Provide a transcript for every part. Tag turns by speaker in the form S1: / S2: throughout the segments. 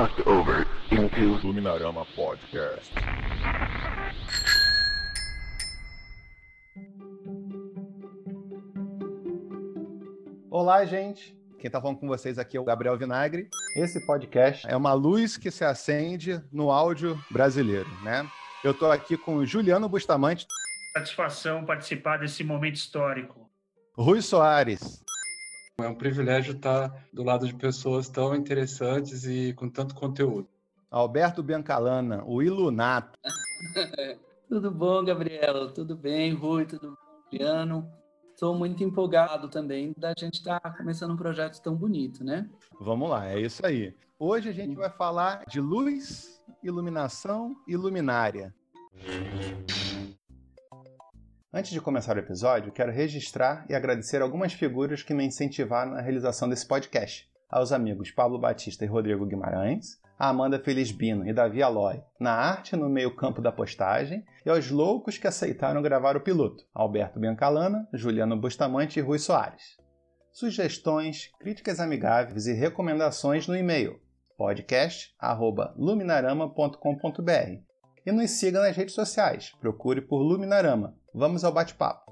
S1: crossed over into
S2: Luminarama Podcast.
S3: Olá, gente. Quem está falando com vocês aqui é o Gabriel Vinagre. Esse podcast é uma luz que se acende no áudio brasileiro, né? Eu estou aqui com o Juliano Bustamante,
S4: Satisfação participar desse momento histórico.
S3: Rui Soares,
S5: É um privilégio estar do lado de pessoas tão interessantes e com tanto conteúdo.
S3: Alberto Biancalana, o Ilunato,
S6: Tudo bom, Gabriel? Tudo bem, Rui? Tudo bom, Juliano? Estou muito empolgado também da gente estar começando um projeto tão bonito, né?
S3: Vamos lá, é isso aí. Hoje a gente vai falar de luz, iluminação e luminária. Antes de começar o episódio, quero registrar e agradecer algumas figuras que me incentivaram na realização desse podcast. Aos amigos Pablo Batista e Rodrigo Guimarães, a Amanda Felisbino e Davi Aloy, na arte no meio-campo da postagem, e aos loucos que aceitaram gravar o piloto, Alberto Biancalana, Juliano Bustamante e Rui Soares. Sugestões, críticas amigáveis e recomendações no e-mail podcast@luminarama.com.br e nos siga nas redes sociais. Procure por Luminarama. Vamos ao bate-papo.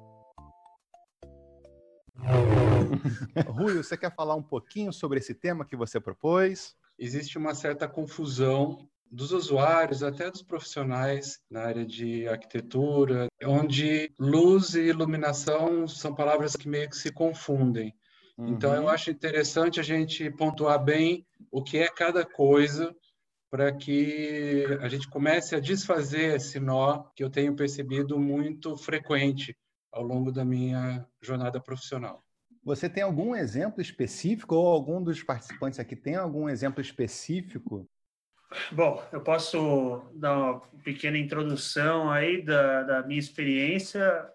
S3: Rui, você quer falar um pouquinho sobre esse tema que você propôs?
S5: Existe uma certa confusão dos usuários, até dos profissionais na área de arquitetura, onde luz e iluminação são palavras que meio que se confundem. Então, eu
S3: Uhum.
S5: acho interessante a gente pontuar bem o que é cada coisa para que a gente comece a desfazer esse nó que eu tenho percebido muito frequente ao longo da minha jornada profissional.
S3: Você tem algum exemplo específico ou algum dos participantes aqui tem algum exemplo específico?
S4: Bom, eu posso dar uma pequena introdução aí da, da minha experiência.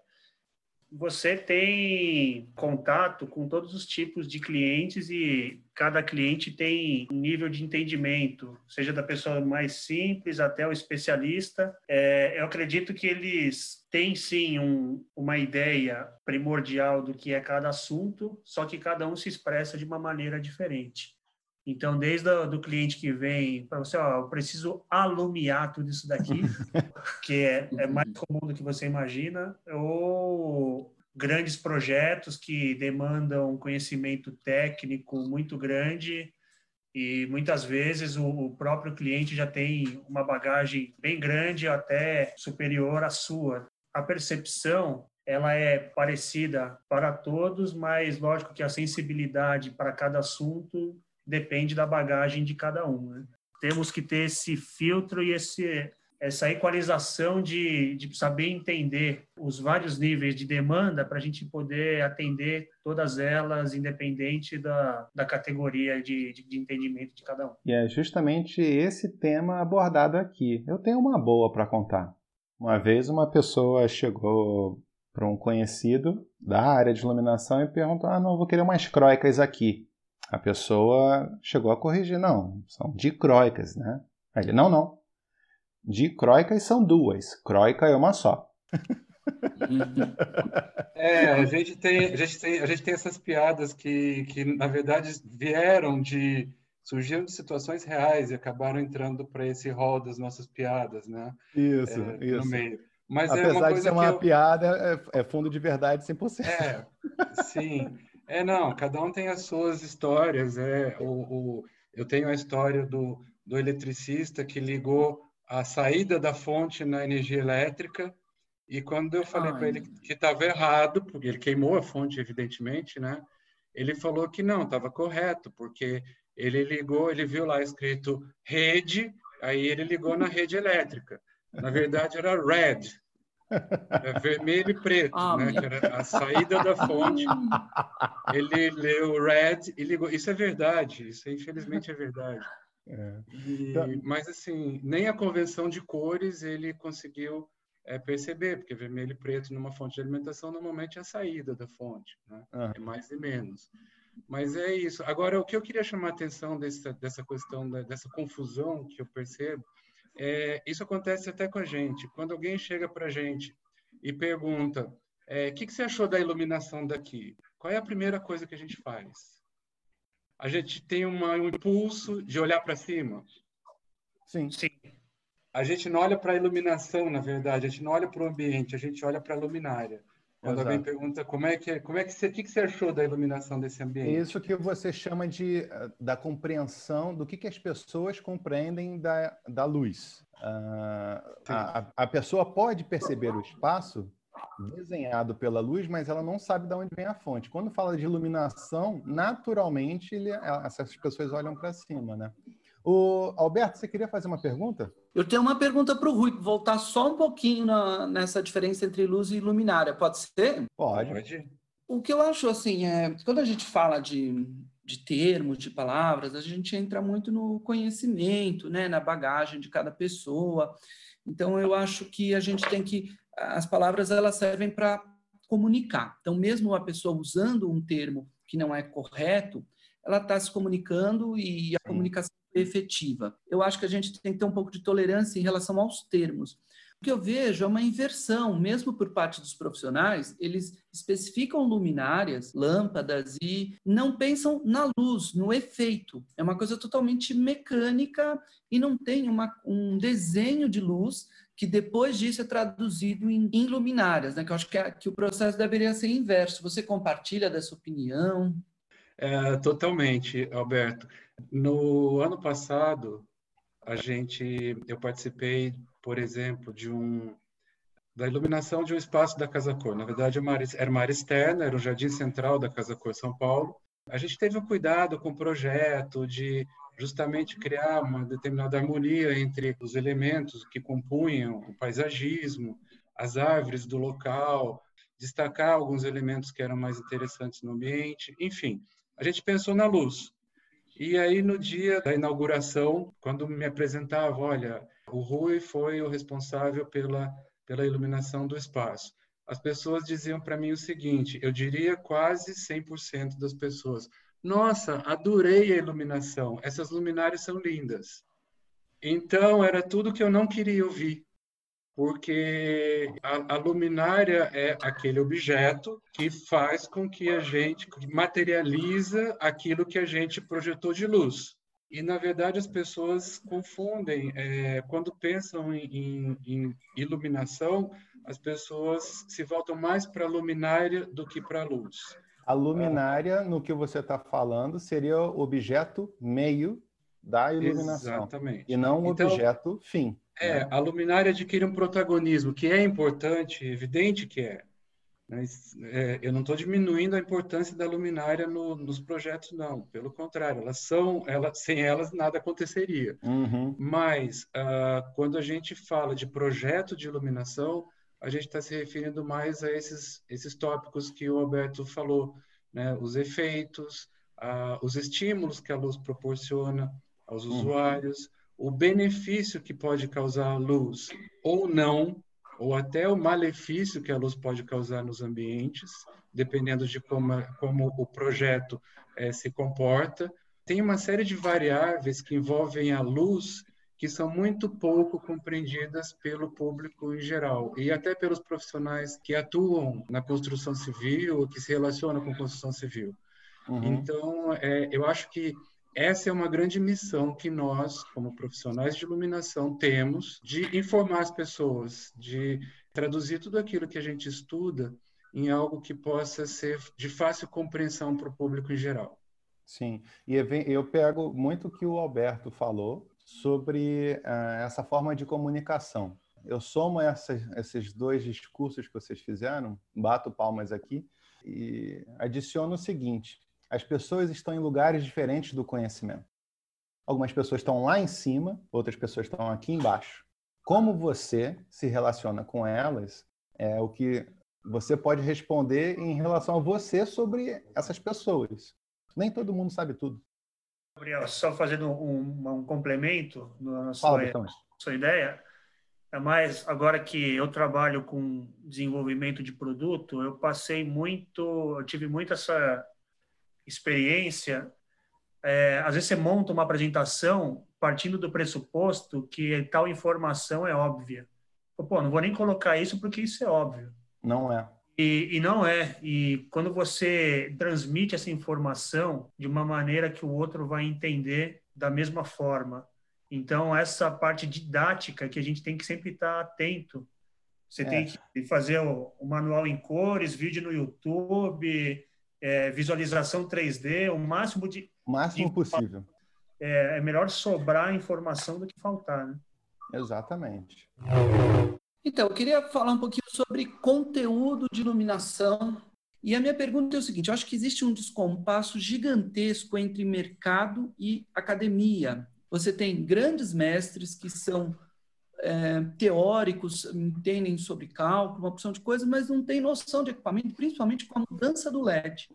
S4: Você tem contato com todos os tipos de clientes e cada cliente tem um nível de entendimento, seja da pessoa mais simples até o especialista. É, eu acredito que eles têm sim um, uma ideia primordial do que é cada assunto, só que cada um se expressa de uma maneira diferente. Então, desde o do cliente que vem para você, ó, eu preciso alumiar tudo isso daqui, que é, é mais comum do que você imagina, ou grandes projetos que demandam conhecimento técnico muito grande e muitas vezes o, o próprio cliente já tem uma bagagem bem grande, até superior à sua. A percepção ela é parecida para todos, mas lógico que a sensibilidade para cada assunto depende da bagagem de cada um. Né? Temos que ter esse filtro e esse, essa equalização de, de saber entender os vários níveis de demanda para a gente poder atender todas elas, independente da, da categoria de, de, de entendimento de cada um.
S3: E é justamente esse tema abordado aqui. Eu tenho uma boa para contar. Uma vez uma pessoa chegou para um conhecido da área de iluminação e perguntou: Ah, não, vou querer umas croicas aqui. A pessoa chegou a corrigir: Não, são dicróicas, né? Aí ele: Não, não. Dicróicas são duas, croica é uma só.
S5: É, a gente tem, a gente tem, a gente tem essas piadas que, que na verdade vieram de surgiram de situações reais e acabaram entrando para esse rol das nossas piadas, né?
S3: Isso,
S5: É, no meio. Mas é
S3: Apesar
S5: uma
S3: de ser uma
S5: eu,
S3: piada, é, é fundo de verdade 100%.
S5: é, sim, é não. Cada um tem as suas histórias. É o, o eu tenho a história do do eletricista que ligou a saída da fonte na energia elétrica e quando eu falei para ele que estava errado, porque ele queimou a fonte, evidentemente, né? Ele falou que não, estava correto, porque ele ligou, ele viu lá escrito rede, aí ele ligou na rede elétrica. Na verdade era red, é vermelho e preto,
S6: Ah,
S5: né?
S6: meu.
S5: Que era a saída da fonte. Ele leu red e ligou. Isso é verdade, isso infelizmente é verdade.
S3: É.
S5: E-
S3: Então-
S5: mas assim, nem a convenção de cores ele conseguiu é, perceber, porque vermelho e preto numa fonte de alimentação normalmente é a saída da fonte, né?
S3: Aham.
S5: É mais e menos. Mas é isso. Agora, o que eu queria chamar a atenção dessa, dessa questão, dessa confusão que eu percebo, é, isso acontece até com a gente. Quando alguém chega para a gente e pergunta, é, o que, que você achou da iluminação daqui? Qual é a primeira coisa que a gente faz? A gente tem uma- um impulso de olhar para cima,
S3: Sim.
S4: Sim.
S5: A gente não olha para a iluminação, na verdade, a gente não olha para o ambiente, a gente olha para a luminária. Quando
S3: Exato.
S5: alguém pergunta como é que é, como é que você, o que, você achou da iluminação desse ambiente?
S3: Isso que você chama de eh, da compreensão do que, que as pessoas compreendem da, da luz. Ah, a, a- a pessoa pode perceber o espaço desenhado pela luz, mas ela não sabe de onde vem a fonte. Quando fala de iluminação, naturalmente ele- essas pessoas olham para cima, né? O Alberto, você queria fazer uma pergunta?
S6: Eu tenho uma pergunta para o Rui, voltar só um pouquinho na- nessa diferença entre luz e luminária, pode ser?
S3: Pode.
S5: Pode.
S6: O que eu acho assim é, quando a gente fala de, de termos, de palavras, a gente entra muito no conhecimento, né, na bagagem de cada pessoa. Então eu acho que a gente tem que as palavras elas servem para comunicar. Então mesmo a pessoa usando um termo que não é correto, ela está se comunicando e a
S3: Sim.
S6: comunicação efetiva. Eu acho que a gente tem que ter um pouco de tolerância em relação aos termos. O que eu vejo é uma inversão, mesmo por parte dos profissionais, eles especificam luminárias, lâmpadas e não pensam na luz, no efeito. É uma coisa totalmente mecânica e não tem uma, um desenho de luz que depois disso é traduzido em, em luminárias, né? Que eu acho que, é- que o processo deveria ser inverso. Você compartilha dessa opinião?
S5: É, totalmente, Alberto. No ano passado, a gente, eu participei, por exemplo, de um da iluminação de um espaço da Casa Cor. Na verdade, área- era uma área externa, era o Jardim Central da Casa Cor São Paulo. A gente teve um cuidado com o projeto de justamente criar uma determinada harmonia entre os elementos que compunham o paisagismo, as árvores do local, destacar alguns elementos que eram mais interessantes no ambiente, enfim. A gente pensou na luz. E aí, no dia da inauguração, quando me apresentava, olha, o Rui foi o responsável pela, pela iluminação do espaço. As pessoas diziam para mim o seguinte: eu diria quase 100% das pessoas. Nossa, adorei a iluminação. Essas luminárias são lindas. Então, era tudo que eu não queria ouvir porque a, a, luminária é aquele objeto que faz com que a gente materializa aquilo que a gente projetou de luz. E, na verdade, as pessoas confundem. É, quando pensam em, em, em, iluminação, as pessoas se voltam mais para a luminária do que para a luz.
S3: A luminária, no que você está falando, seria o objeto meio da iluminação.
S5: Exatamente.
S3: E não o então, objeto fim.
S5: É, a luminária adquire um protagonismo que é importante, evidente que é. Mas é, eu não estou diminuindo a importância da luminária no, nos projetos, não. Pelo contrário, elas são, elas, sem elas nada aconteceria.
S3: Uhum.
S5: Mas uh, quando a gente fala de projeto de iluminação, a gente está se referindo mais a esses, esses tópicos que o Alberto falou, né? Os efeitos, uh, os estímulos que a luz proporciona aos
S3: Uhum.
S5: usuários o benefício que pode causar a luz ou não, ou até o malefício que a luz pode causar nos ambientes, dependendo de como, como o projeto eh, se comporta. Tem uma série de variáveis que envolvem a luz que são muito pouco compreendidas pelo público em geral e até pelos profissionais que atuam na construção civil ou que se relacionam com construção civil.
S3: Uhum.
S5: Então, é, eu acho que essa é uma grande missão que nós, como profissionais de iluminação, temos de informar as pessoas, de traduzir tudo aquilo que a gente estuda em algo que possa ser de fácil compreensão para o público em geral.
S3: Sim, e eu pego muito o que o Alberto falou sobre uh, essa forma de comunicação. Eu somo esses dois discursos que vocês fizeram, bato palmas aqui e adiciono o seguinte: as pessoas estão em lugares diferentes do conhecimento. Algumas pessoas estão lá em cima, outras pessoas estão aqui embaixo. Como você se relaciona com elas é o que você pode responder em relação a você sobre essas pessoas. Nem todo mundo sabe tudo.
S4: Gabriel, só fazendo um, um complemento na
S3: Fala,
S4: sua, sua ideia, é mais agora que eu trabalho com desenvolvimento de produto, eu passei muito, eu tive muito essa experiência, é, às vezes você monta uma apresentação partindo do pressuposto que tal informação é óbvia. Pô, não vou nem colocar isso porque isso é óbvio.
S3: Não é.
S4: E, e não é. E quando você transmite essa informação de uma maneira que o outro vai entender da mesma forma, Então, essa parte didática que a gente tem que sempre estar atento. Você
S3: É.
S4: tem que fazer o, o manual em cores, vídeo no YouTube, é, visualização 3D, o máximo de.
S3: O máximo
S4: de-
S3: possível.
S4: É, é melhor sobrar informação do que faltar, né?
S3: Exatamente.
S6: Então, eu queria falar um pouquinho sobre conteúdo de iluminação. E a minha pergunta é o seguinte: eu acho que existe um descompasso gigantesco entre mercado e academia. Você tem grandes mestres que são é, teóricos, entendem sobre cálculo, uma opção de coisas, mas não têm noção de equipamento, principalmente com a mudança do LED.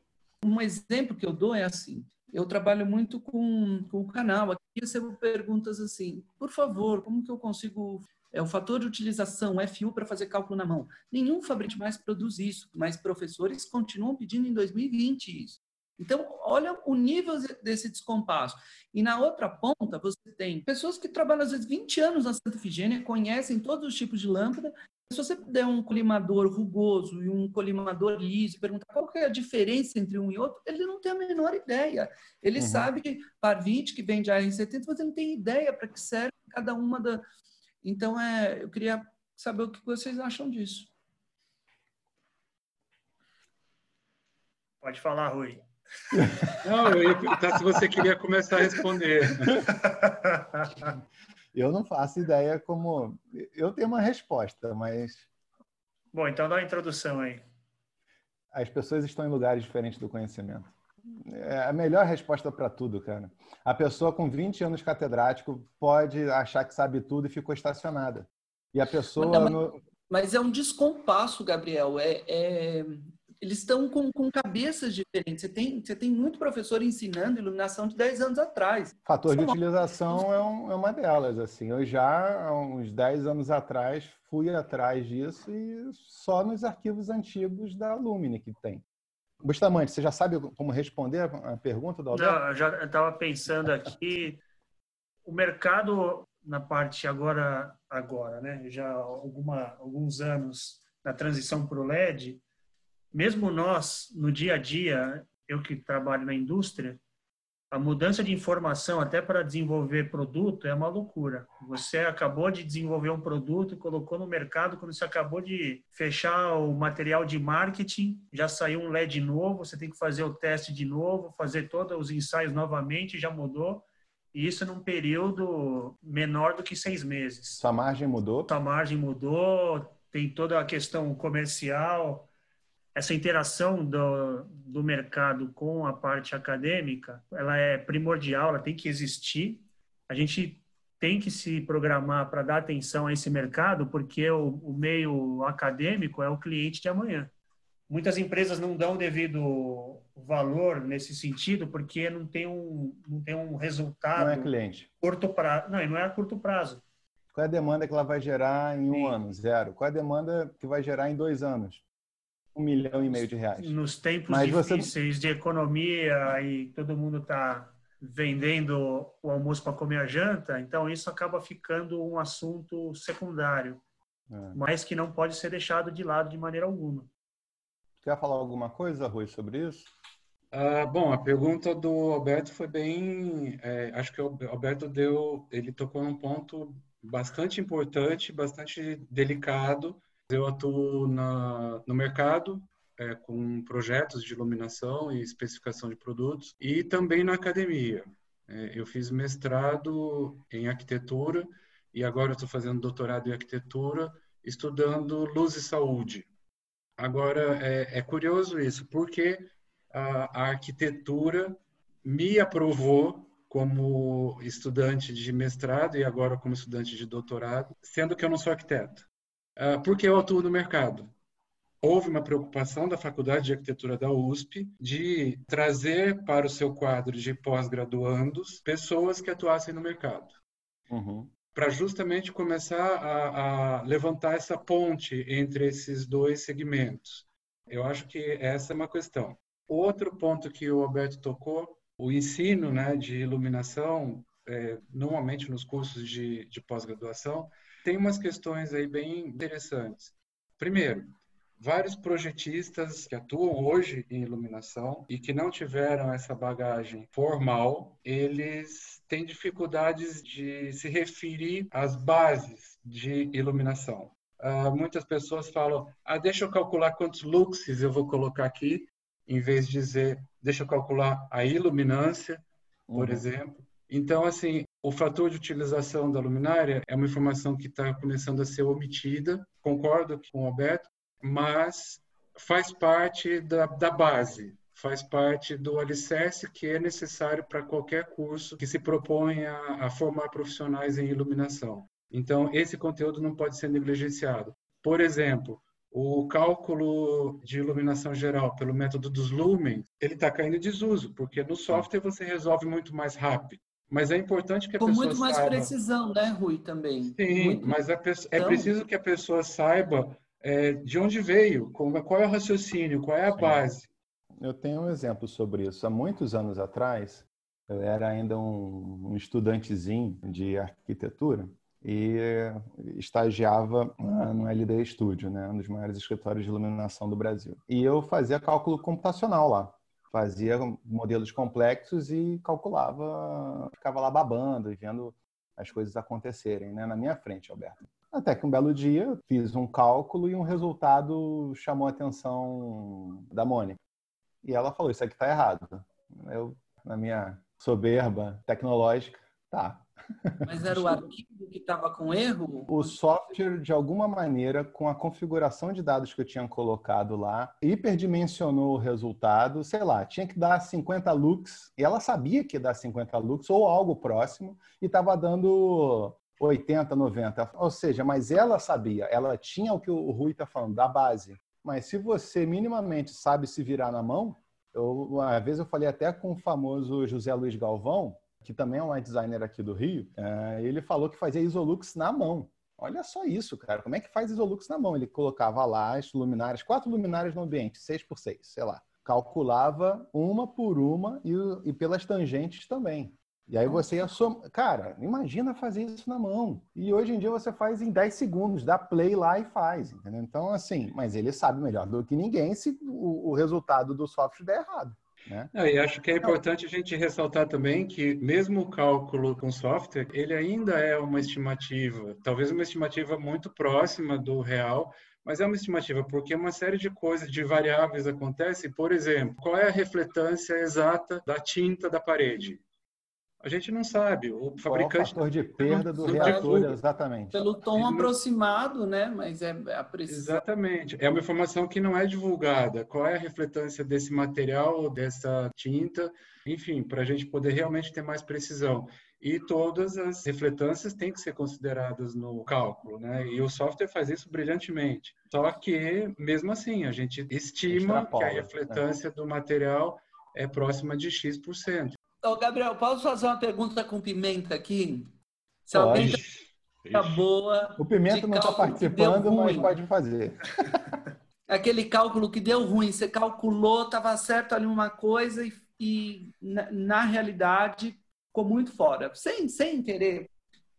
S6: Um exemplo que eu dou é assim: eu trabalho muito com, com o canal. Aqui recebo perguntas assim: por favor, como que eu consigo é o fator de utilização, FU, para fazer cálculo na mão. Nenhum fabricante mais produz isso, mas professores continuam pedindo em 2020 isso. Então, olha o nível desse descompasso. E na outra ponta, você tem pessoas que trabalham às vezes 20 anos na Santa Efigênia, conhecem todos os tipos de lâmpada. Se você der um colimador rugoso e um colimador liso e perguntar qual que é a diferença entre um e outro, ele não tem a menor ideia. Ele
S3: Uhum.
S6: sabe que par 20 que vem de AR70, mas ele não tem ideia para que serve cada uma da, então, é, eu queria saber o que vocês acham disso.
S4: Pode falar, Rui.
S5: Não, eu ia perguntar se você queria começar a responder.
S3: Eu não faço ideia como. Eu tenho uma resposta, mas
S4: Bom, então dá uma introdução aí.
S3: as pessoas estão em lugares diferentes do conhecimento. É a melhor resposta para tudo, cara. A pessoa com 20 anos catedrático pode achar que sabe tudo e ficou estacionada. E a pessoa.
S6: Mas- mas-
S3: no-
S6: Mas é um descompasso, Gabriel. É, é- Eles estão com, com cabeças diferentes. Você tem, você tem muito professor ensinando iluminação de 10 anos atrás.
S3: Fator de utilização é, um- é uma delas. Assim, eu já há uns 10 anos atrás fui atrás disso e só nos arquivos antigos da Lumine que tem. Bustamante, você já sabe como responder a pergunta do Alberto?
S4: Não, eu já estava pensando aqui, o mercado na parte agora, agora, né? Já há alguma, alguns anos na transição para o LED, mesmo nós no dia a dia, eu que trabalho na indústria, a mudança de informação até para desenvolver produto é uma loucura. Você acabou de desenvolver um produto, colocou no mercado, quando você acabou de fechar o material de marketing, já saiu um LED novo, você tem que fazer o teste de novo, fazer todos os ensaios novamente, já mudou. E isso num período menor do que seis meses
S3: Sua margem mudou?
S4: a margem mudou, tem toda a questão comercial, essa interação do, do mercado com a parte acadêmica, ela é primordial, ela tem que existir. A gente tem que se programar para dar atenção a esse mercado, porque o, o meio acadêmico é o cliente de amanhã. Muitas empresas não dão devido valor nesse sentido, porque não tem um, não tem um resultado
S3: Não é cliente.
S4: curto prazo. Não, não é a curto prazo.
S3: Qual é a demanda que ela vai gerar em um
S4: Sim.
S3: ano? Zero. Qual é a demanda que vai gerar em dois anos? Um milhão e meio de reais.
S4: nos tempos
S3: Mas você-
S4: difíceis de economia e todo mundo está vendendo o almoço para comer a janta, então isso acaba ficando um assunto secundário,
S3: É.
S4: mas que não pode ser deixado de lado de maneira alguma.
S3: Quer falar alguma coisa, Rui, sobre isso?
S5: Ah, bom, a pergunta do Alberto foi bem. é, acho que o Alberto deu, ele tocou num ponto bastante importante, bastante delicado. Eu atuo na, no mercado é, com projetos de iluminação e especificação de produtos e também na academia. É, eu fiz mestrado em arquitetura e agora estou fazendo doutorado em arquitetura, estudando luz e saúde. Agora é, é curioso isso, porque a, a arquitetura me aprovou como estudante de mestrado e agora como estudante de doutorado, sendo que eu não sou arquiteto. Ah, porque eu atuo no mercado. Houve uma preocupação da Faculdade de Arquitetura da USP de trazer para o seu quadro de pós-graduandos pessoas que atuassem no mercado
S3: Uhum.
S5: para justamente começar a, a levantar essa ponte entre esses dois segmentos. Eu acho que essa é uma questão. Outro ponto que o Alberto tocou, o ensino né, de iluminação, é, normalmente nos cursos de, de pós-graduação, tem umas questões aí bem interessantes. Primeiro, vários projetistas que atuam hoje em iluminação e que não tiveram essa bagagem formal, eles têm dificuldades de se referir às bases de iluminação. Uh, muitas pessoas falam, ah, deixa eu calcular quantos luxes eu vou colocar aqui, em vez de dizer, deixa eu calcular a iluminância, por uhum. exemplo. Então, assim, o fator de utilização da luminária é uma informação que está começando a ser omitida, concordo com o Alberto, mas faz parte da, da base, faz parte do alicerce que é necessário para qualquer curso que se propõe a, a formar profissionais em iluminação. Então, esse conteúdo não pode ser negligenciado. Por exemplo, o cálculo de iluminação geral pelo método dos lumens, ele está caindo em desuso, porque no software você resolve muito mais rápido. Mas é importante que a
S6: Com
S5: pessoa
S6: muito mais
S5: saiba...
S6: precisão, né, Rui, também.
S5: Sim,
S6: muito
S5: mas é preciso que a pessoa saiba é, de onde veio, qual é o raciocínio, qual é a base.
S3: Eu tenho um exemplo sobre isso. Há muitos anos atrás, eu era ainda um, um estudantezinho de arquitetura e estagiava no LD Studio, né, um dos maiores escritórios de iluminação do Brasil. E eu fazia cálculo computacional lá fazia modelos complexos e calculava, ficava lá babando e vendo as coisas acontecerem né, na minha frente, Alberto. Até que um belo dia fiz um cálculo e um resultado chamou a atenção da Mônica. E ela falou: Isso aqui está errado. Eu, na minha soberba tecnológica, tá,
S6: mas era o arquivo que estava com erro?
S3: O software, de alguma maneira, com a configuração de dados que eu tinha colocado lá, hiperdimensionou o resultado, sei lá, tinha que dar 50 lux, e ela sabia que ia dar 50 lux ou algo próximo, e estava dando 80, 90. Ou seja, mas ela sabia, ela tinha o que o Rui está falando, da base. Mas se você minimamente sabe se virar na mão, eu, uma vez eu falei até com o famoso José Luiz Galvão, que também é um designer aqui do Rio, é, ele falou que fazia Isolux na mão. Olha só isso, cara. Como é que faz Isolux na mão? Ele colocava lá as luminárias, quatro luminárias no ambiente, seis por seis, sei lá. Calculava uma por uma e, e pelas tangentes também. E aí você ia somar. Cara, imagina fazer isso na mão. E hoje em dia você faz em 10 segundos, dá play lá e faz, entendeu? Então, assim, mas ele sabe melhor do que ninguém se o, o resultado do software der errado. Né?
S5: e acho que é importante a gente ressaltar também que mesmo o cálculo com software, ele ainda é uma estimativa, talvez uma estimativa muito próxima do real, mas é uma estimativa porque uma série de coisas, de variáveis acontece. Por exemplo, qual é a refletância exata da tinta da parede? A gente não sabe. O fabricante.
S3: Qual é o fator de perda do reator, exatamente.
S6: Pelo tom aproximado, né? Mas é a precisão.
S5: Exatamente. É uma informação que não é divulgada. Qual é a refletância desse material, dessa tinta, enfim, para a gente poder realmente ter mais precisão. E todas as refletâncias têm que ser consideradas no cálculo, né? E o software faz isso brilhantemente. Só que, mesmo assim, a gente estima que a né? refletância né? do material é próxima de X%.
S6: Ô, Gabriel, posso fazer uma pergunta com pimenta aqui? Se alguém tá boa.
S3: O Pimenta não está participando, mas pode fazer.
S6: Aquele cálculo que deu ruim, você calculou, estava certo ali uma coisa e, e na, na, realidade ficou muito fora. Sem, sem querer.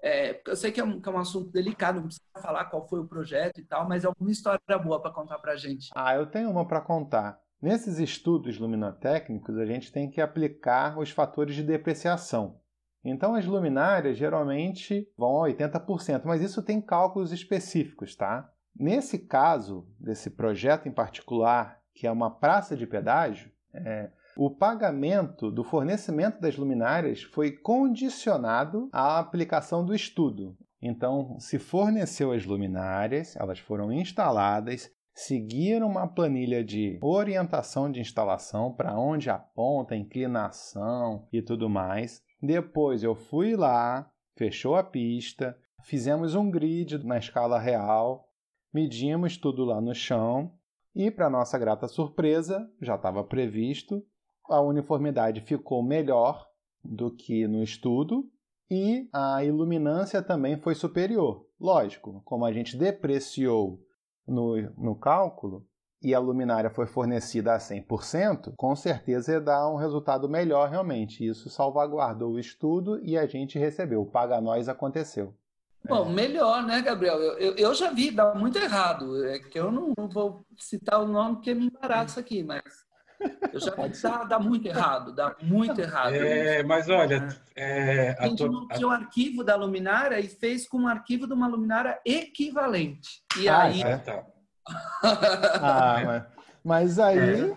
S6: É, eu sei que é, um, que é um assunto delicado, não precisa falar qual foi o projeto e tal, mas é alguma história boa para contar para gente.
S3: Ah, eu tenho uma para contar. Nesses estudos luminotécnicos, a gente tem que aplicar os fatores de depreciação. Então, as luminárias geralmente vão a 80%, mas isso tem cálculos específicos, tá? Nesse caso, desse projeto em particular, que é uma praça de pedágio, é, o pagamento do fornecimento das luminárias foi condicionado à aplicação do estudo. Então, se forneceu as luminárias, elas foram instaladas, seguir uma planilha de orientação de instalação para onde aponta, inclinação e tudo mais. Depois eu fui lá, fechou a pista, fizemos um grid na escala real, medimos tudo lá no chão e, para nossa grata surpresa, já estava previsto, a uniformidade ficou melhor do que no estudo e a iluminância também foi superior. Lógico, como a gente depreciou no, no cálculo e a luminária foi fornecida a 100%, com certeza dar um resultado melhor realmente. Isso salvaguardou o estudo e a gente recebeu. O paga nós aconteceu.
S6: Bom, melhor, né, Gabriel? Eu, eu, eu, já vi, dá muito errado. É que eu não, não vou citar o nome porque me embaraça aqui, mas eu já vi dá, dá muito errado, dá muito errado.
S5: É, mas olha, é,
S6: a gente não tinha o arquivo da luminária e fez com um arquivo de uma luminária equivalente. E
S3: ah,
S6: aí.
S3: É, tá. ah, mas, mas aí.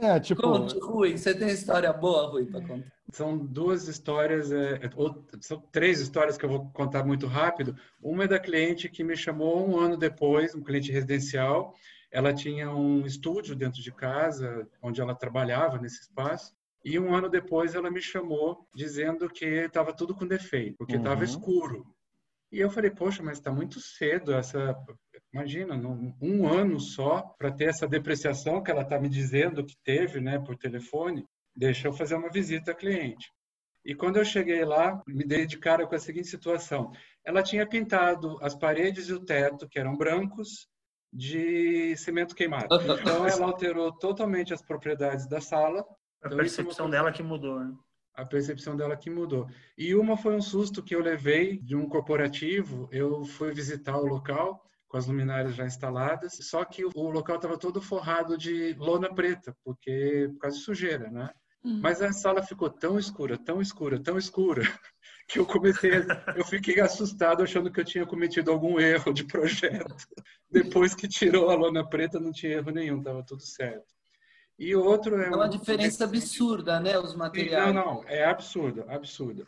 S3: É. é tipo...
S6: Conte, Rui, você tem história boa, Rui, para contar?
S5: São duas histórias, é, ou, são três histórias que eu vou contar muito rápido. Uma é da cliente que me chamou um ano depois, um cliente residencial. Ela tinha um estúdio dentro de casa, onde ela trabalhava nesse espaço. E um ano depois ela me chamou dizendo que estava tudo com defeito, porque estava uhum. escuro. E eu falei, poxa, mas está muito cedo essa. Imagina, um ano só para ter essa depreciação que ela está me dizendo que teve, né, por telefone deixa eu fazer uma visita à cliente. E quando eu cheguei lá, me dei de cara com a seguinte situação: ela tinha pintado as paredes e o teto, que eram brancos, de cimento queimado. Então ela alterou totalmente as propriedades da sala.
S4: A então, percepção é dela que mudou, né?
S5: A percepção dela que mudou. E uma foi um susto que eu levei de um corporativo. Eu fui visitar o local com as luminárias já instaladas, só que o local estava todo forrado de lona preta, porque por causa de sujeira, né? Uhum. Mas a sala ficou tão escura, tão escura, tão escura, que eu comecei, a, eu fiquei assustado achando que eu tinha cometido algum erro de projeto. Depois que tirou a lona preta, não tinha erro nenhum, estava tudo certo. E outro é,
S6: é uma diferença absurda, né, os materiais.
S5: Não, não, é absurdo, absurdo.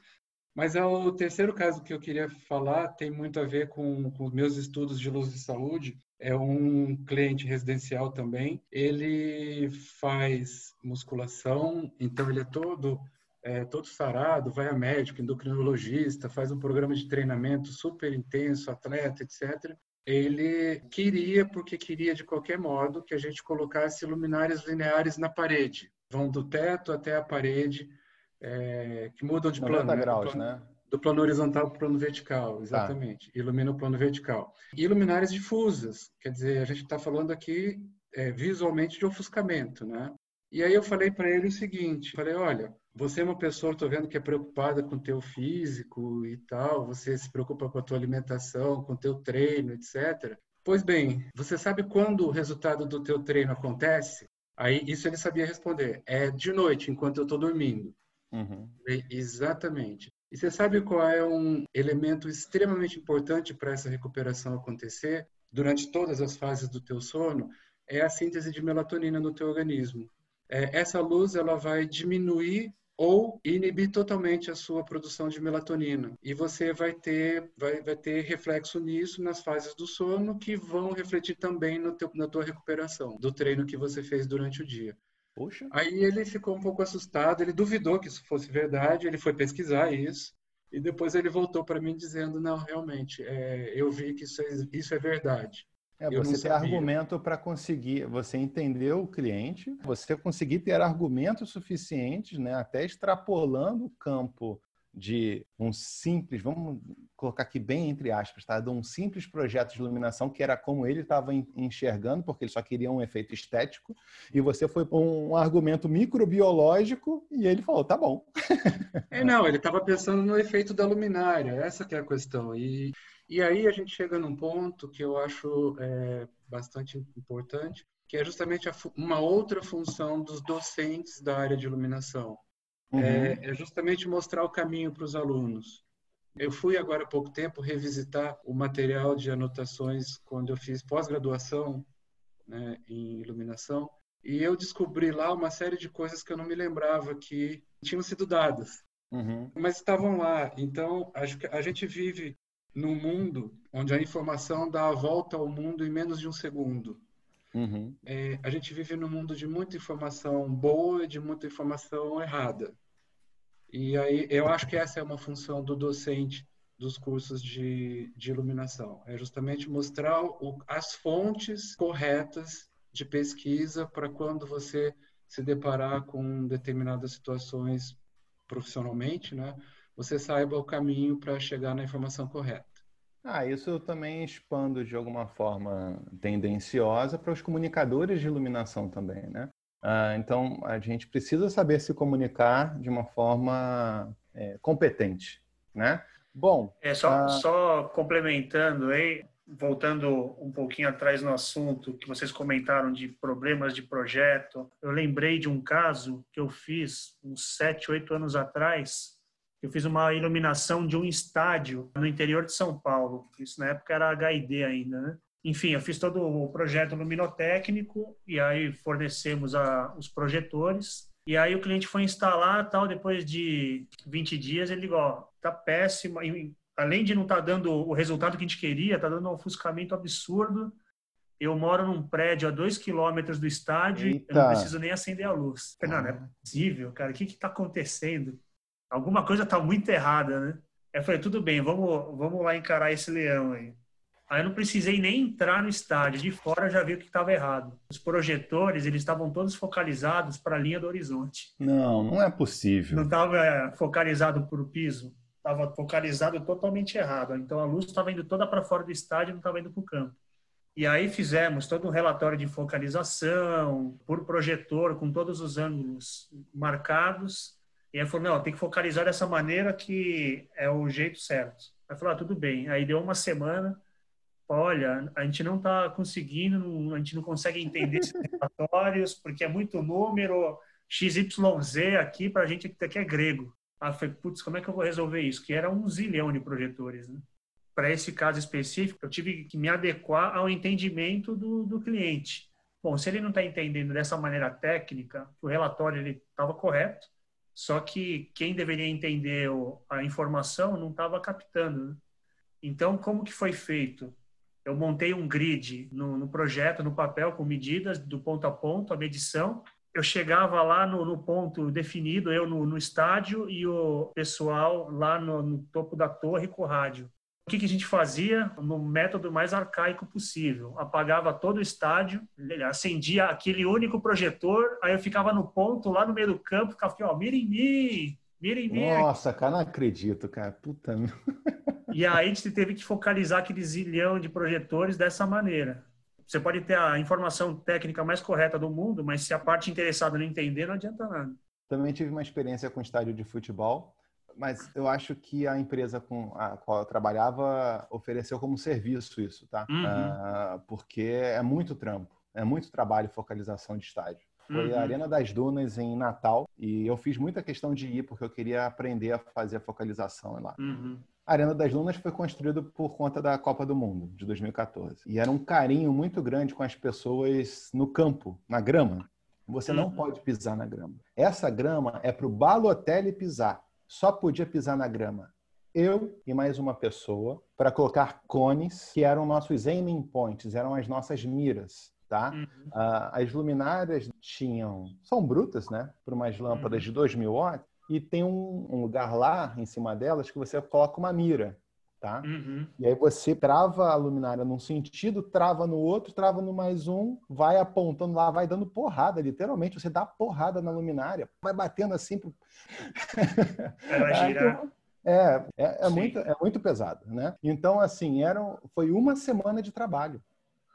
S5: Mas é o terceiro caso que eu queria falar tem muito a ver com, com os meus estudos de luz de saúde é um cliente residencial também. Ele faz musculação, então ele é todo é, todo sarado, vai a médico, endocrinologista, faz um programa de treinamento super intenso, atleta, etc. Ele queria, porque queria de qualquer modo, que a gente colocasse luminárias lineares na parede. Vão do teto até a parede, é, que mudam de plano.
S3: Né? graus, né?
S5: Do plano horizontal para o plano vertical, tá. exatamente. Tá. Ilumina o plano vertical. E luminárias difusas, quer dizer, a gente está falando aqui é, visualmente de ofuscamento, né? E aí eu falei para ele o seguinte, falei, olha, você é uma pessoa, estou vendo que é preocupada com o teu físico e tal, você se preocupa com a tua alimentação, com o teu treino, etc. Pois bem, você sabe quando o resultado do teu treino acontece? Aí isso ele sabia responder, é de noite, enquanto eu estou dormindo. Uhum. Exatamente. E você sabe qual é um elemento extremamente importante para essa recuperação acontecer durante todas as fases do teu sono? É a síntese de melatonina no teu organismo. É, essa luz ela vai diminuir ou inibir totalmente a sua produção de melatonina. E você vai ter, vai, vai ter reflexo nisso nas fases do sono que vão refletir também no teu, na tua recuperação, do treino que você fez durante o dia. Poxa. Aí ele ficou um pouco assustado, ele duvidou que isso fosse verdade, ele foi pesquisar isso e depois ele voltou para mim dizendo não, realmente, é, eu vi que isso é, isso é verdade.
S3: É, você ter argumento para conseguir, você entender o cliente, você conseguir ter argumentos suficientes, né, até extrapolando o campo de um simples, vamos colocar aqui bem entre aspas, tá? de um simples projeto de iluminação que era como ele estava enxergando, porque ele só queria um efeito estético, e você foi para um argumento microbiológico e ele falou, tá bom.
S5: É, não, ele estava pensando no efeito da luminária, essa que é a questão. E, e aí a gente chega num ponto que eu acho é, bastante importante, que é justamente a, uma outra função dos docentes da área de iluminação Uhum. É, é justamente mostrar o caminho para os alunos. Eu fui agora há pouco tempo revisitar o material de anotações quando eu fiz pós-graduação né, em iluminação e eu descobri lá uma série de coisas que eu não me lembrava que tinham sido dadas, uhum. mas estavam lá. Então a gente vive num mundo onde a informação dá a volta ao mundo em menos de um segundo. Uhum. É, a gente vive num mundo de muita informação boa e de muita informação errada. E aí eu acho que essa é uma função do docente dos cursos de, de iluminação. É justamente mostrar o, as fontes corretas de pesquisa para quando você se deparar com determinadas situações profissionalmente, né? Você saiba o caminho para chegar na informação correta.
S3: Ah, isso eu também expando de alguma forma tendenciosa para os comunicadores de iluminação também, né? Ah, então, a gente precisa saber se comunicar de uma forma é, competente, né? Bom,
S4: É só,
S3: Ah.
S4: só complementando aí, voltando um pouquinho atrás no assunto que vocês comentaram de problemas de projeto, eu lembrei de um caso que eu fiz uns sete, oito anos atrás. Eu fiz uma iluminação de um estádio no interior de São Paulo. Isso na época era HID ainda, né? Enfim, eu fiz todo o projeto luminotécnico e aí fornecemos a, os projetores. E aí o cliente foi instalar, tal, depois de 20 dias, ele ligou, ó, tá péssimo, e, além de não estar dando o resultado que a gente queria, tá dando um ofuscamento absurdo. Eu moro num prédio a dois quilômetros do estádio e eu
S3: Eita.
S4: não preciso nem acender a luz. Falei, não, não é possível, cara, o que que tá acontecendo? Alguma coisa tá muito errada, né? Eu falei, tudo bem, vamos, vamos lá encarar esse leão aí. Aí eu não precisei nem entrar no estádio, de fora eu já vi o que estava errado. Os projetores, eles estavam todos focalizados para a linha do horizonte.
S3: não, não é possível.
S4: Não estava focalizado para o piso, estava focalizado totalmente errado. Então a luz estava indo toda para fora do estádio, não estava indo para o campo. E aí fizemos todo um relatório de focalização por projetor, com todos os ângulos marcados. E aí falou, não, tem que focalizar dessa maneira que é o jeito certo. Aí falou, ah, tudo bem. Aí deu uma semana, olha, a gente não está conseguindo, a gente não consegue entender esses relatórios, porque é muito número, XYZ aqui, para a gente aqui é grego. Aí eu falei, putz, como é que eu vou resolver isso? Que era um zilhão de projetores, né? Para esse caso específico, eu tive que me adequar ao entendimento do, do cliente. Bom, se ele não está entendendo dessa maneira técnica, o relatório ele estava correto, só que quem deveria entender a informação não estava captando. né? Então, como que foi feito? Eu montei um grid no, no projeto, no papel, com medidas do ponto a ponto, a medição. Eu chegava lá no, no ponto definido, eu no, no estádio e o pessoal lá no topo da torre com o rádio. O que, que a gente fazia? No método mais arcaico possível. Apagava todo o estádio, acendia aquele único projetor, aí eu ficava no ponto, lá no meio do campo, ficava aqui, ó, mira em mim, mira em mim.
S3: Nossa, cara, não acredito, cara. Puta.
S4: E aí a gente teve que focalizar aquele zilhão de projetores dessa maneira. Você pode ter a informação técnica mais correta do mundo, mas se a parte interessada não entender, não adianta nada.
S3: Também tive uma experiência com estádio de futebol, mas eu acho que a empresa com a qual eu trabalhava ofereceu como serviço isso, tá?
S4: Uhum.
S3: Ah, porque é muito trampo, é muito trabalho e focalização de estádio. Foi
S4: Uhum.
S3: a Arena das Dunas em Natal e eu fiz muita questão de ir porque eu queria aprender a fazer a focalização lá.
S4: Uhum.
S3: A Arena das Dunas foi construída por conta da Copa do Mundo de 2014 e era um carinho muito grande com as pessoas no campo, na grama. Você não
S4: Uhum.
S3: pode pisar na grama. Essa grama é para o Balotelli pisar. Só podia pisar na grama eu e mais uma pessoa para colocar cones que eram nossos aiming points, eram as nossas miras, tá?
S4: Uhum.
S3: Ah, as luminárias tinham são brutas, né? Por umas lâmpadas de 2.000 watts e tem um, um lugar lá em cima delas que você coloca uma mira, tá?
S4: Uhum.
S3: E aí você trava a luminária num sentido, trava no outro, trava no mais um, vai apontando lá, vai dando porrada, literalmente. Você dá porrada na luminária, vai batendo assim. Pro...
S4: Ela girar.
S3: É, é, é muito, é muito pesado, né? Então, assim, era, foi uma semana de trabalho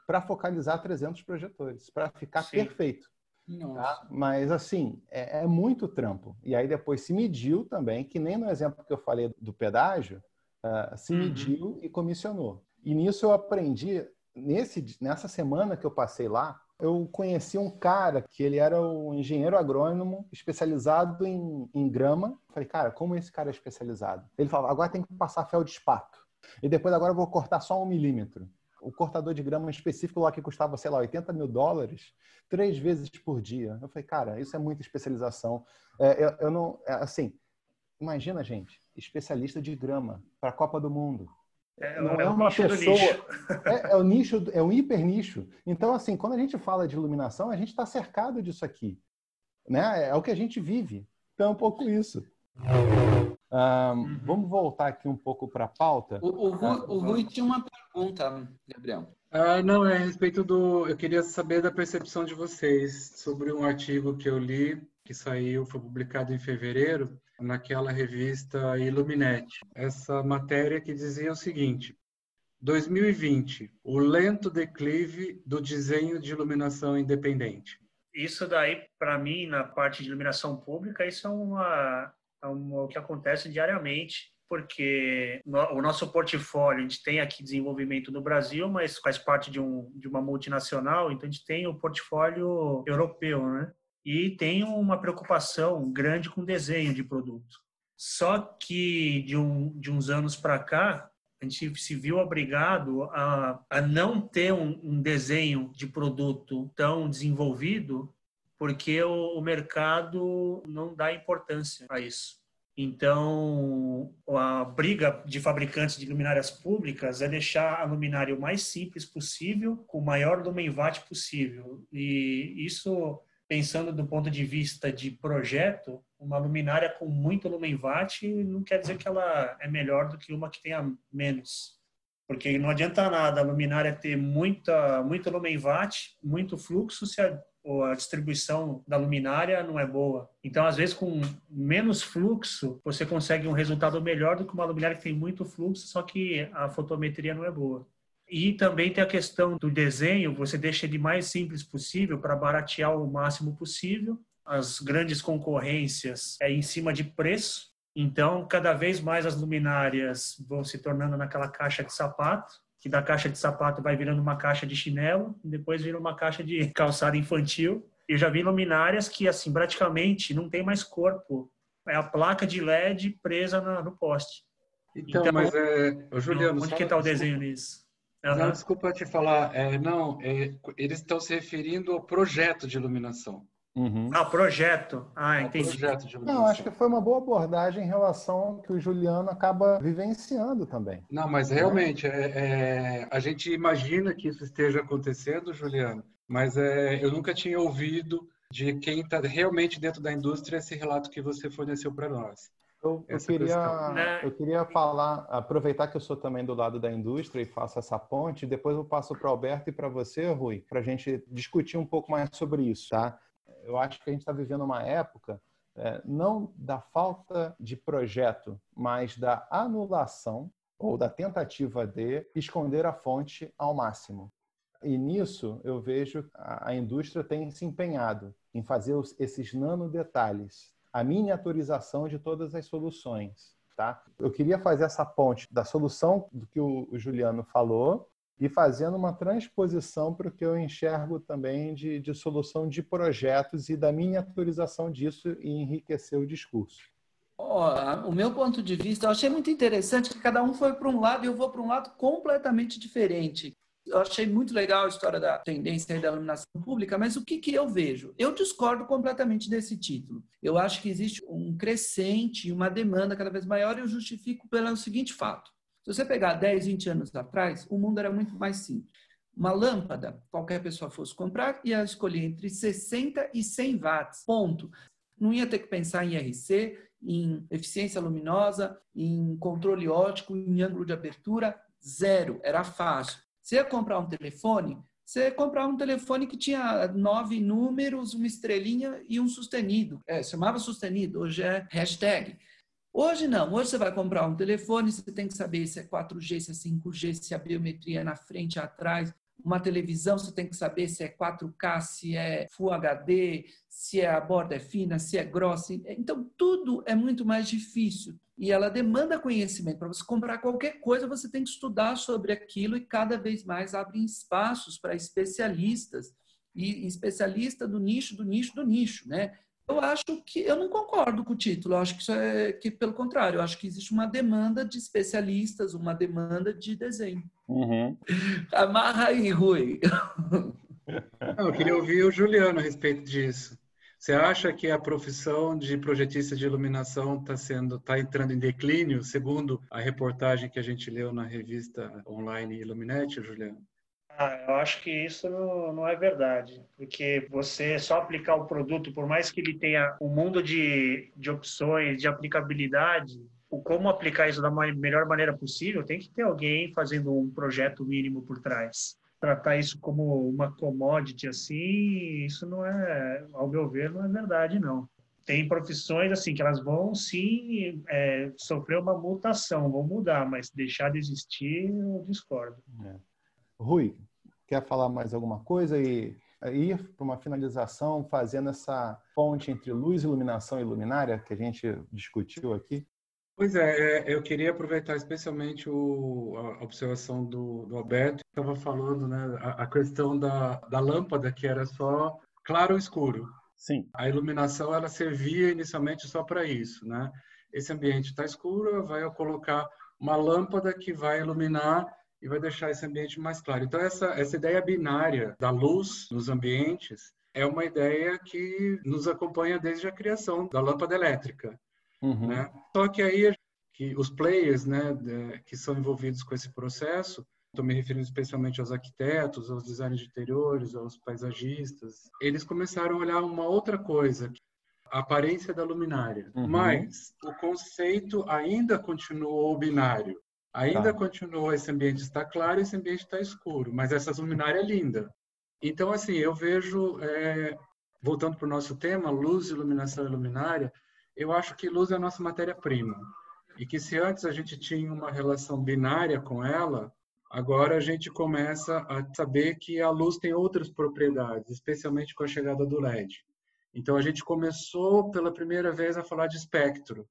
S3: para focalizar 300 projetores, para ficar
S4: Sim.
S3: perfeito.
S5: Nossa.
S3: Tá? Mas, assim, é, é muito trampo. E aí depois se mediu também, que nem no exemplo que eu falei do pedágio, ah, se
S4: Uhum.
S3: mediu e comissionou. E nisso eu aprendi, nesse, nessa semana que eu passei lá, eu conheci um cara que ele era um engenheiro agrônomo especializado em, em grama. Falei, cara, como esse cara é especializado? Ele falava, agora tem que passar fel de espato. E depois agora eu vou cortar só um milímetro. O cortador de grama específico lá que custava, sei lá, 80 mil dólares, três vezes por dia. Eu falei, cara, isso é muita especialização. É, eu, eu não, é, assim, imagina, gente, especialista de grama para a Copa do Mundo.
S4: É,
S3: não
S4: é
S3: é uma pessoa.
S4: nicho.
S3: É, é o nicho, é um hiper nicho. Então, assim, quando a gente fala de iluminação, a gente está cercado disso aqui, né? É o que a gente vive. Então, é um pouco isso. Ah,
S4: Uhum.
S3: Vamos voltar aqui um pouco para a pauta.
S6: O, o, Rui, o Rui tinha uma pergunta, Gabriel.
S5: Ah, não, é a respeito do. Eu queria saber da percepção de vocês sobre um artigo que eu li, que saiu, foi publicado em fevereiro, naquela revista Illuminati. Essa matéria que dizia o seguinte: 2020, o lento declive do desenho de iluminação independente.
S4: Isso daí, para mim, na parte de iluminação pública, isso é uma, é uma- o que acontece diariamente. porque o nosso portfólio, a gente tem aqui desenvolvimento no Brasil, mas faz parte de, um, de uma multinacional, então a gente tem o portfólio europeu, né? E tem uma preocupação grande com desenho de produto. Só que de, um, de uns anos para cá, a gente se viu obrigado a, a não ter um, um desenho de produto tão desenvolvido, porque o, o mercado não dá importância a isso. Então, a briga de fabricantes de luminárias públicas é deixar a luminária o mais simples possível, com o maior lumen watt possível. E isso, pensando do ponto de vista de projeto, uma luminária com muito lumen watt não quer dizer que ela é melhor do que uma que tenha menos. Porque não adianta nada a luminária ter muita, muito lumen watt, muito fluxo, se a a distribuição da luminária não é boa. Então, às vezes, com menos fluxo, você consegue um resultado melhor do que uma luminária que tem muito fluxo, só que a fotometria não é boa. E também tem a questão do desenho, você deixa ele mais simples possível para baratear o máximo possível. As grandes concorrências é em cima de preço, então cada vez mais as luminárias vão se tornando naquela caixa de sapato que da caixa de sapato vai virando uma caixa de chinelo, depois vira uma caixa de calçado infantil. Eu já vi luminárias que, assim, praticamente não tem mais corpo. É a placa de LED presa no, poste.
S5: Então, então, mas, é, Juliano...
S4: Onde que está o desenho nisso?
S5: Uhum. Não, desculpa te falar. É, não, é, eles estão se referindo ao projeto de iluminação.
S4: Uhum. Ah, projeto. Ah, entendi. Projeto
S3: de Não, acho que foi uma boa abordagem em relação ao que o Juliano acaba vivenciando também.
S5: Não, mas realmente, é, é, a gente imagina que isso esteja acontecendo, Juliano, mas é, eu nunca tinha ouvido de quem está realmente dentro da indústria esse relato que você forneceu para nós.
S3: Eu, eu queria, né? eu queria falar, aproveitar que eu sou também do lado da indústria e faço essa ponte, depois eu passo para o Alberto e para você, Rui, para a gente discutir um pouco mais sobre isso, tá? eu acho que a gente está vivendo uma época é, não da falta de projeto, mas da anulação ou da tentativa de esconder a fonte ao máximo. E nisso eu vejo a, a indústria tem se empenhado em fazer os, esses nano detalhes, a miniaturização de todas as soluções. Tá? Eu queria fazer essa ponte da solução do que o, Juliano falou e fazendo uma transposição para o que eu enxergo também de, de solução de projetos e da miniaturização disso e enriquecer o discurso.
S6: Oh, o meu ponto de vista, eu achei muito interessante que cada um foi para um lado e eu vou para um lado completamente diferente. Eu achei muito legal a história da tendência da iluminação pública, mas o que, que eu vejo? Eu discordo completamente desse título. Eu acho que existe um crescente, uma demanda cada vez maior e eu justifico pelo seguinte fato. Se você pegar 10, 20 anos atrás, o mundo era muito mais simples. Uma lâmpada, qualquer pessoa fosse comprar, ia escolher entre 60 e 100 watts, ponto. Não ia ter que pensar em IRC, em eficiência luminosa, em controle óptico, em ângulo de abertura, zero, era fácil. Você ia comprar um telefone, você comprar um telefone que tinha nove números, uma estrelinha e um sustenido. É, chamava sustenido, hoje é hashtag. Hoje não, hoje você vai comprar um telefone, você tem que saber se é 4G, se é 5G, se a biometria é na frente, atrás. Uma televisão, você tem que saber se é 4K, se é Full HD, se a borda é fina, se é grossa. Então, tudo é muito mais difícil. E ela demanda conhecimento. Para você comprar qualquer coisa, você tem que estudar sobre aquilo e cada vez mais abre espaços para especialistas. E especialista do nicho, do nicho, do nicho, né? Eu acho que eu não concordo com o título. Eu acho que isso é que pelo contrário. Eu acho que existe uma demanda de especialistas, uma demanda de desenho.
S3: Uhum.
S6: Amarra aí, Rui.
S5: eu queria ouvir o Juliano a respeito disso. Você acha que a profissão de projetista de iluminação está sendo, está entrando em declínio, segundo a reportagem que a gente leu na revista online Illuminati, Juliano?
S4: Ah, eu acho que isso não, não, é verdade, porque você só aplicar o produto, por mais que ele tenha um mundo de, de opções, de aplicabilidade, o como aplicar isso da melhor maneira possível, tem que ter alguém fazendo um projeto mínimo por trás. Tratar isso como uma commodity assim, isso não é, ao meu ver, não é verdade, não. Tem profissões assim que elas vão sim é, sofrer uma mutação, vão mudar, mas deixar de existir, eu discordo. É.
S3: Rui, quer falar mais alguma coisa e ir para uma finalização fazendo essa ponte entre luz, iluminação e luminária que a gente discutiu aqui?
S5: Pois é, é, eu queria aproveitar especialmente o, a observação do, do Alberto, que estava falando né, a, a, questão da, da lâmpada, que era só claro ou escuro.
S3: Sim.
S5: A iluminação ela servia inicialmente só para isso, né? Esse ambiente está escuro, vai eu colocar uma lâmpada que vai iluminar e vai deixar esse ambiente mais claro. Então essa essa ideia binária da luz nos ambientes é uma ideia que nos acompanha desde a criação da lâmpada elétrica. Uhum. Né? Só que aí que os players né, de, que são envolvidos com esse processo, estou me referindo especialmente aos arquitetos, aos designers de interiores, aos paisagistas, eles começaram a olhar uma outra coisa, a aparência da luminária. Uhum. Mas o conceito ainda continuou binário. Ainda tá. continuou esse ambiente está claro, esse ambiente está escuro, mas essa luminária é linda. Então, assim, eu vejo, é, voltando para o nosso tema, luz, iluminação e luminária, eu acho que luz é a nossa matéria-prima. E que se antes a gente tinha uma relação binária com ela, agora a gente começa a saber que a luz tem outras propriedades, especialmente com a chegada do LED. Então a gente começou pela primeira vez a falar de espectro.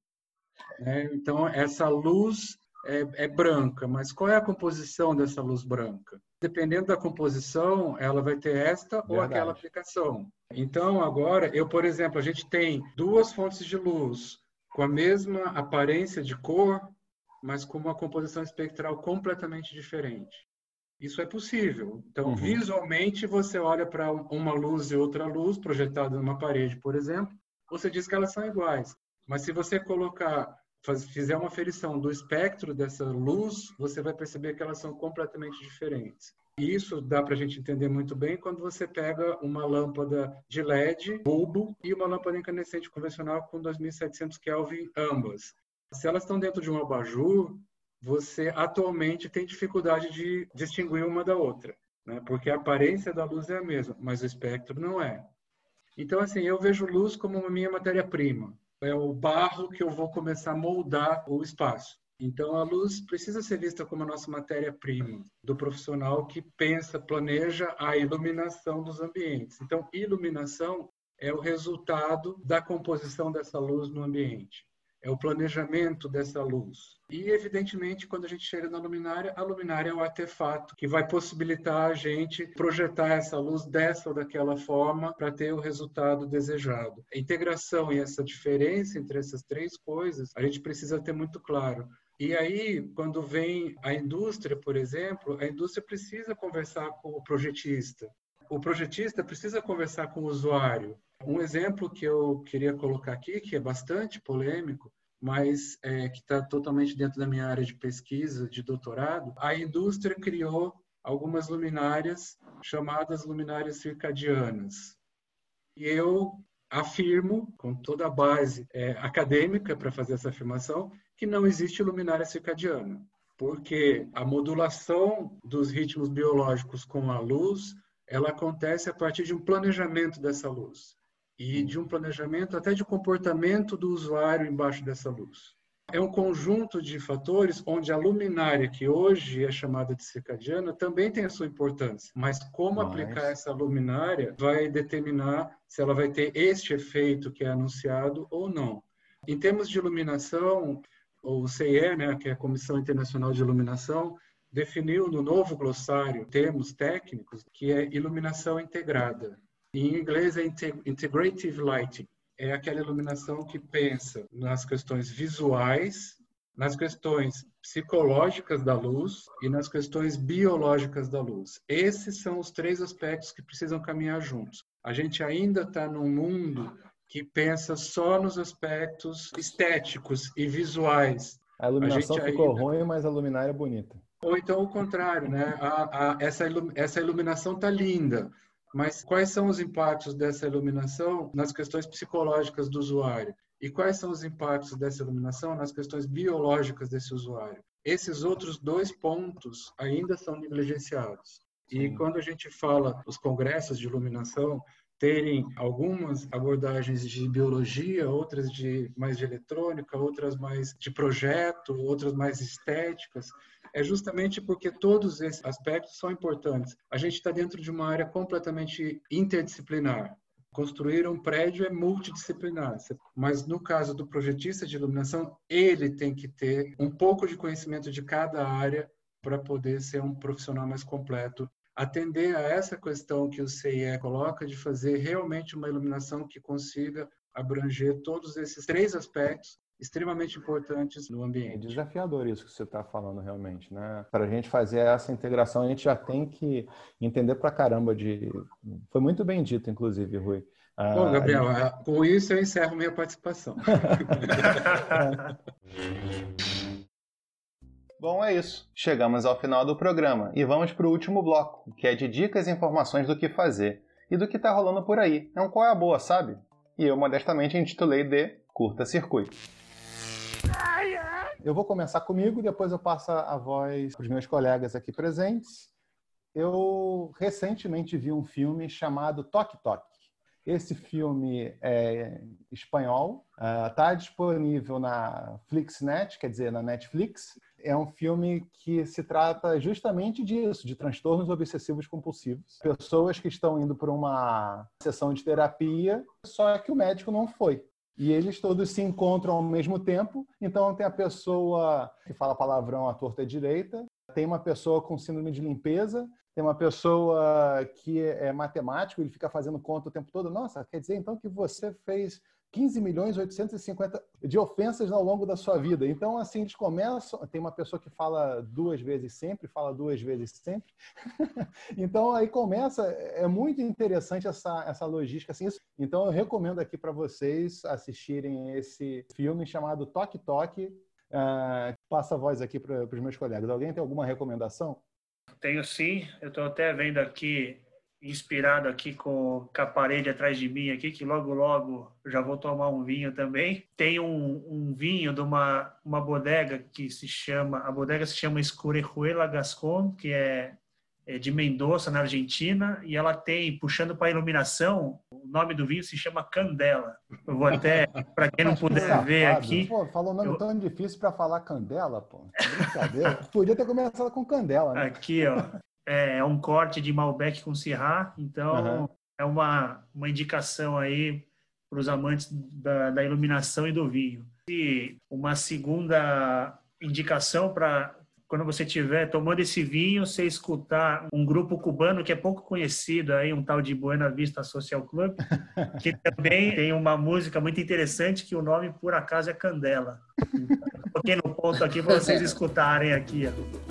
S5: Né? Então essa luz é, é, branca, mas qual é a composição dessa luz branca? Dependendo da composição, ela vai ter esta Verdade. ou aquela aplicação. Então, agora, eu, por exemplo, a gente tem duas fontes de luz com a mesma aparência de cor, mas com uma composição espectral completamente diferente. Isso é possível. Então, uhum. visualmente, você olha para uma luz e outra luz projetada numa parede, por exemplo, você diz que elas são iguais. Mas se você colocar fizer uma aferição do espectro dessa luz, você vai perceber que elas são completamente diferentes. Isso dá para a gente entender muito bem quando você pega uma lâmpada de LED, bulbo, e uma lâmpada incandescente convencional com 2700 Kelvin ambas. Se elas estão dentro de um abajur, você atualmente tem dificuldade de distinguir uma da outra, né? porque a aparência da luz é a mesma, mas o espectro não é. Então, assim, eu vejo luz como minha matéria-prima é o barro que eu vou começar a moldar o espaço. Então, a luz precisa ser vista como a nossa matéria-prima do profissional que pensa, planeja a iluminação dos ambientes. Então, iluminação é o resultado da composição dessa luz no ambiente é o planejamento dessa luz. E, evidentemente, quando a gente chega na luminária, a luminária é o artefato que vai possibilitar a gente projetar essa luz dessa ou daquela forma para ter o resultado desejado. A integração e essa diferença entre essas três coisas, a gente precisa ter muito claro. E aí, quando vem a indústria, por exemplo, a indústria precisa conversar com o projetista. O projetista precisa conversar com o usuário. Um exemplo que eu queria colocar aqui, que é bastante polêmico, mas é, que está totalmente dentro da minha área de pesquisa, de doutorado, a indústria criou algumas luminárias chamadas luminárias circadianas. E eu afirmo, com toda a base é, acadêmica para fazer essa afirmação, que não existe luminária circadiana, porque a modulação dos ritmos biológicos com a luz, ela acontece a partir de um planejamento dessa luz e de um planejamento até de comportamento do usuário embaixo dessa luz. É um conjunto de fatores onde a luminária, que hoje é chamada de circadiana, também tem a sua importância. Mas como Mas... aplicar essa luminária vai determinar se ela vai ter este efeito que é anunciado ou não. Em termos de iluminação, o CIE, né, que é a Comissão Internacional de Iluminação, definiu no novo glossário termos técnicos que é iluminação integrada. Em inglês é integrative lighting. É aquela iluminação que pensa nas questões visuais, nas questões psicológicas da luz e nas questões biológicas da luz. Esses são os três aspectos que precisam caminhar juntos. A gente ainda está num mundo que pensa só nos aspectos estéticos e visuais.
S3: A iluminação a ficou ainda... ruim, mas a luminária é bonita.
S5: Ou então o contrário, né? A, a, essa, ilum... essa iluminação está linda, mas quais são os impactos dessa iluminação nas questões psicológicas do usuário? E quais são os impactos dessa iluminação nas questões biológicas desse usuário? Esses outros dois pontos ainda são negligenciados. E quando a gente fala os congressos de iluminação terem algumas abordagens de biologia, outras de mais de eletrônica, outras mais de projeto, outras mais estéticas, é justamente porque todos esses aspectos são importantes. A gente está dentro de uma área completamente interdisciplinar. Construir um prédio é multidisciplinar, mas no caso do projetista de iluminação, ele tem que ter um pouco de conhecimento de cada área para poder ser um profissional mais completo. Atender a essa questão que o CIE coloca de fazer realmente uma iluminação que consiga abranger todos esses três aspectos extremamente importantes no ambiente.
S3: É desafiador isso que você está falando realmente, né? Para a gente fazer essa integração, a gente já tem que entender para caramba de. Foi muito bem dito, inclusive, Rui.
S5: Bom, Gabriel, ah, com isso eu encerro minha participação.
S3: Bom, é isso. Chegamos ao final do programa e vamos para o último bloco, que é de dicas e informações do que fazer e do que está rolando por aí. É um qual é a boa, sabe? E eu modestamente intitulei de Curta Circuito. Eu vou começar comigo, depois eu passo a voz para os meus colegas aqui presentes. Eu recentemente vi um filme chamado Toque Toque. Esse filme é espanhol, está uh, disponível na Flixnet, quer dizer, na Netflix. É um filme que se trata justamente disso, de transtornos obsessivos compulsivos. Pessoas que estão indo para uma sessão de terapia, só que o médico não foi. E eles todos se encontram ao mesmo tempo. Então, tem a pessoa que fala palavrão à torta à direita, tem uma pessoa com síndrome de limpeza, tem uma pessoa que é matemático, ele fica fazendo conta o tempo todo. Nossa, quer dizer então que você fez 15 milhões 850 de ofensas ao longo da sua vida. Então, assim, eles começam. Tem uma pessoa que fala duas vezes sempre, fala duas vezes sempre. então, aí começa. É muito interessante essa, essa logística. Assim. Então, eu recomendo aqui para vocês assistirem esse filme chamado Toque Toque. Uh, passa a voz aqui para os meus colegas. Alguém tem alguma recomendação?
S4: Tenho sim. Eu estou até vendo aqui inspirado aqui com, com a parede atrás de mim aqui, que logo, logo já vou tomar um vinho também. Tem um, um vinho de uma, uma bodega que se chama, a bodega se chama Escurejuela Gascon, que é, é de Mendoza, na Argentina, e ela tem, puxando para iluminação, o nome do vinho se chama Candela. Eu vou até, para quem não puder ver aqui...
S3: Pô, falou um nome eu... tão difícil para falar Candela, pô. Brincadeira. Podia ter começado com Candela, né?
S4: Aqui, ó. É, é um corte de Malbec com Syrah, então uhum. é uma, uma indicação aí para os amantes da, da, iluminação e do vinho. E uma segunda indicação para quando você estiver tomando esse vinho, você escutar um grupo cubano que é pouco conhecido aí, um tal de Buena Vista Social Club, que também tem uma música muito interessante que o nome por acaso é Candela. Coloquei no ponto aqui para vocês escutarem aqui. Ó.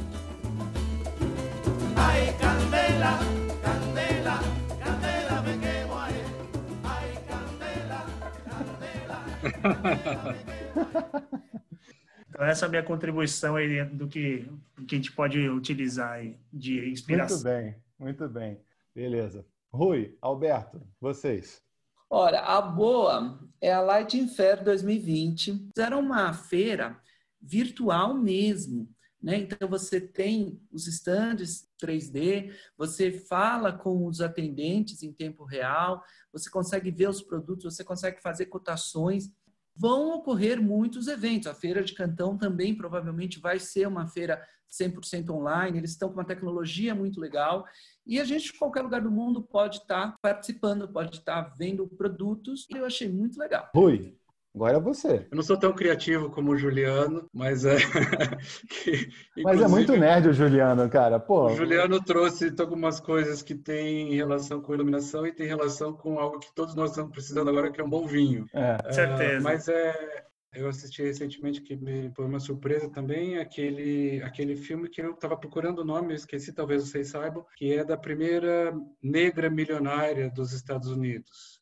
S4: Então, essa é a minha contribuição aí dentro do que, do que a gente pode utilizar aí de inspiração.
S3: Muito bem, muito bem. Beleza. Rui, Alberto, vocês.
S6: Ora, a boa é a Light Fair 2020. Era uma feira virtual mesmo. Né? Então, você tem os estandes 3D, você fala com os atendentes em tempo real, você consegue ver os produtos, você consegue fazer cotações. Vão ocorrer muitos eventos. A Feira de Cantão também provavelmente vai ser uma feira 100% online. Eles estão com uma tecnologia muito legal. E a gente, de qualquer lugar do mundo, pode estar participando, pode estar vendo produtos. Eu achei muito legal.
S3: Rui, Agora é você.
S5: Eu não sou tão criativo como o Juliano, mas é.
S3: que, mas é muito nerd o Juliano, cara. Pô.
S5: O Juliano trouxe algumas coisas que tem relação com iluminação e tem relação com algo que todos nós estamos precisando agora, que é um bom vinho.
S4: É. é certeza.
S5: Mas é. Eu assisti recentemente que me foi uma surpresa também aquele aquele filme que eu estava procurando o nome, eu esqueci, talvez vocês saibam, que é da primeira negra milionária dos Estados Unidos.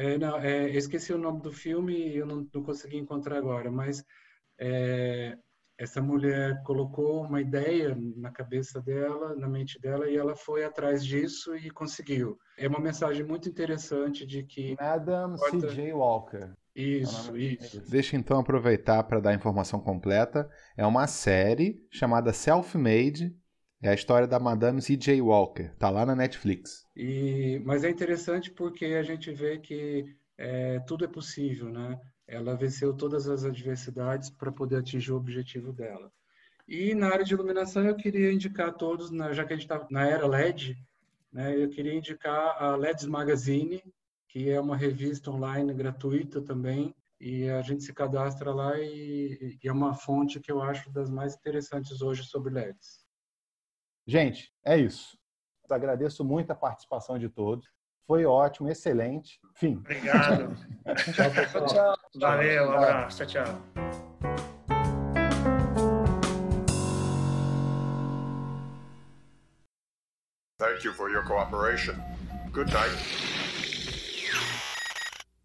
S5: É, não, é, eu esqueci o nome do filme e eu não, não consegui encontrar agora, mas é, essa mulher colocou uma ideia na cabeça dela, na mente dela, e ela foi atrás disso e conseguiu. É uma mensagem muito interessante de que.
S3: Madam importa... C.J. Walker.
S5: Isso, isso.
S3: Deixa então aproveitar para dar a informação completa. É uma série chamada Self-Made, é a história da Madame C.J. Walker, tá lá na Netflix.
S5: E, mas é interessante porque a gente vê que é, tudo é possível, né? Ela venceu todas as adversidades para poder atingir o objetivo dela. E na área de iluminação eu queria indicar a todos, já que a gente está na era LED, né? Eu queria indicar a LEDs Magazine, que é uma revista online gratuita também, e a gente se cadastra lá e, e é uma fonte que eu acho das mais interessantes hoje sobre LEDs.
S3: Gente, é isso. Eu agradeço muito a participação de todos. Foi ótimo, excelente. Fim.
S4: Obrigado.
S5: Tchau, pessoal.
S6: Tchau.
S4: Valeu, um abraço. Tchau, tchau.
S2: Thank you for your cooperation. Good night.